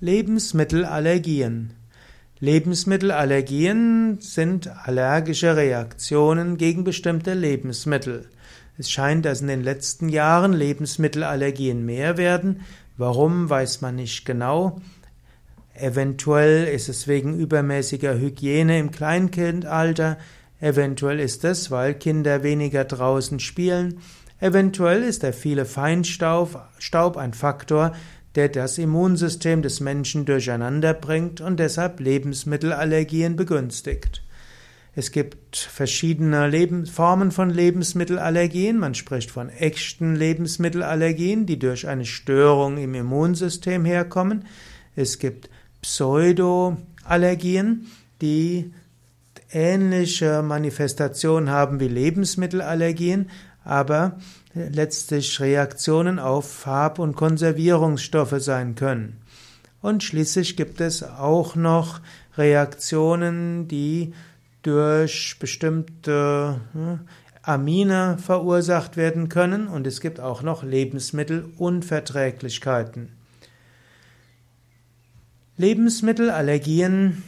Lebensmittelallergien. Lebensmittelallergien sind allergische Reaktionen gegen bestimmte Lebensmittel. Es scheint, dass in den letzten Jahren Lebensmittelallergien mehr werden. Warum, weiß man nicht genau. Eventuell ist es wegen übermäßiger Hygiene im Kleinkindalter. Eventuell ist es, weil Kinder weniger draußen spielen. Eventuell ist der viele Feinstaub Staub ein Faktor, der das Immunsystem des Menschen durcheinander bringt und deshalb Lebensmittelallergien begünstigt. Es gibt verschiedene Leben Formen von Lebensmittelallergien. Man spricht von echten Lebensmittelallergien, die durch eine Störung im Immunsystem herkommen. Es gibt Pseudoallergien, die ähnliche Manifestationen haben wie Lebensmittelallergien, aber letztlich Reaktionen auf Farb- und Konservierungsstoffe sein können. Und schließlich gibt es auch noch Reaktionen, die durch bestimmte hm, Amine verursacht werden können und es gibt auch noch Lebensmittelunverträglichkeiten. Lebensmittelallergien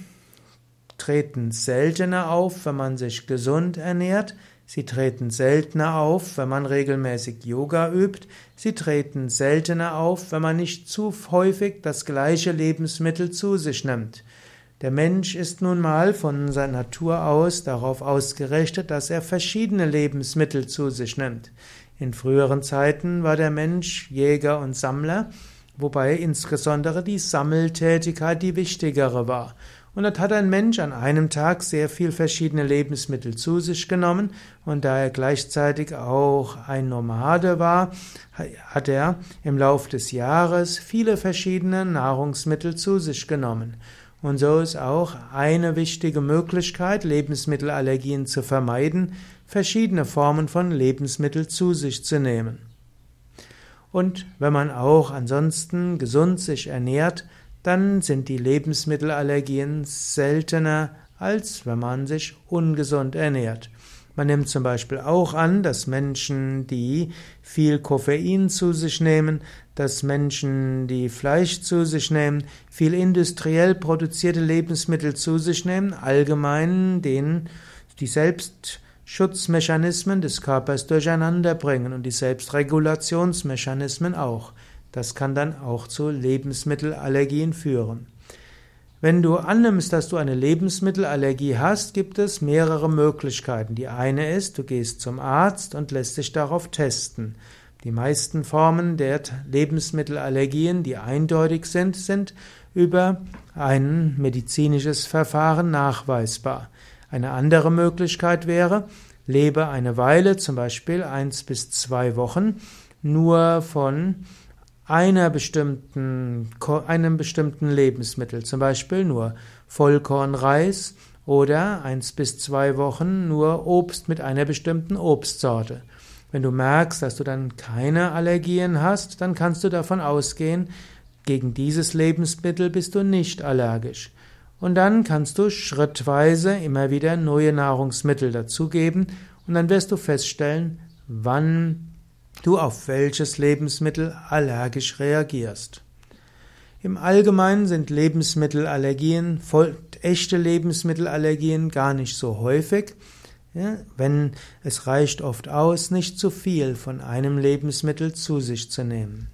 treten seltener auf, wenn man sich gesund ernährt. Sie treten seltener auf, wenn man regelmäßig Yoga übt. Sie treten seltener auf, wenn man nicht zu häufig das gleiche Lebensmittel zu sich nimmt. Der Mensch ist nun mal von seiner Natur aus darauf ausgerichtet, dass er verschiedene Lebensmittel zu sich nimmt. In früheren Zeiten war der Mensch Jäger und Sammler, wobei insbesondere die Sammeltätigkeit die wichtigere war. Und dort hat ein Mensch an einem Tag sehr viel verschiedene Lebensmittel zu sich genommen und da er gleichzeitig auch ein Nomade war, hat er im Lauf des Jahres viele verschiedene Nahrungsmittel zu sich genommen. Und so ist auch eine wichtige Möglichkeit, Lebensmittelallergien zu vermeiden, verschiedene Formen von Lebensmitteln zu sich zu nehmen. Und wenn man auch ansonsten gesund sich ernährt, dann sind die Lebensmittelallergien seltener, als wenn man sich ungesund ernährt. Man nimmt zum Beispiel auch an, dass Menschen, die viel Koffein zu sich nehmen, dass Menschen, die Fleisch zu sich nehmen, viel industriell produzierte Lebensmittel zu sich nehmen, allgemein den, die Selbstschutzmechanismen des Körpers durcheinander bringen und die Selbstregulationsmechanismen auch. Das kann dann auch zu Lebensmittelallergien führen. Wenn du annimmst, dass du eine Lebensmittelallergie hast, gibt es mehrere Möglichkeiten. Die eine ist, du gehst zum Arzt und lässt dich darauf testen. Die meisten Formen der Lebensmittelallergien, die eindeutig sind, sind über ein medizinisches Verfahren nachweisbar. Eine andere Möglichkeit wäre, lebe eine Weile, zum Beispiel eins bis zwei Wochen, nur von einer bestimmten, einem bestimmten Lebensmittel, zum Beispiel nur Vollkornreis oder eins bis zwei Wochen nur Obst mit einer bestimmten Obstsorte. Wenn du merkst, dass du dann keine Allergien hast, dann kannst du davon ausgehen, gegen dieses Lebensmittel bist du nicht allergisch. Und dann kannst du schrittweise immer wieder neue Nahrungsmittel dazugeben und dann wirst du feststellen, wann du auf welches Lebensmittel allergisch reagierst. Im Allgemeinen sind Lebensmittelallergien, echte Lebensmittelallergien gar nicht so häufig. Ja, wenn es reicht oft aus, nicht zu viel von einem Lebensmittel zu sich zu nehmen.